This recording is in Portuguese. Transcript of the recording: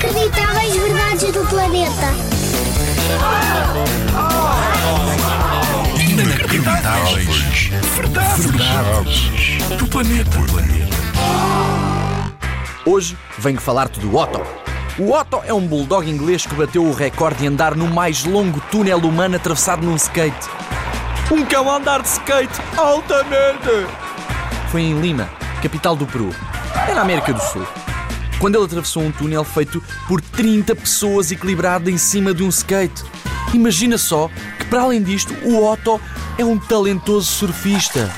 Inacreditáveis verdades do planeta. Inacreditáveis. Verdades. Verdades. Do planeta. Hoje venho falar-te do Otto. O Otto é um bulldog inglês que bateu o recorde de andar no mais longo túnel humano atravessado num skate. Um cão a andar de skate altamente! Foi em Lima, capital do Peru. É na América do Sul. Quando ele atravessou um túnel feito por 30 pessoas equilibrado em cima de um skate. Imagina só que, para além disto, o Otto é um talentoso surfista.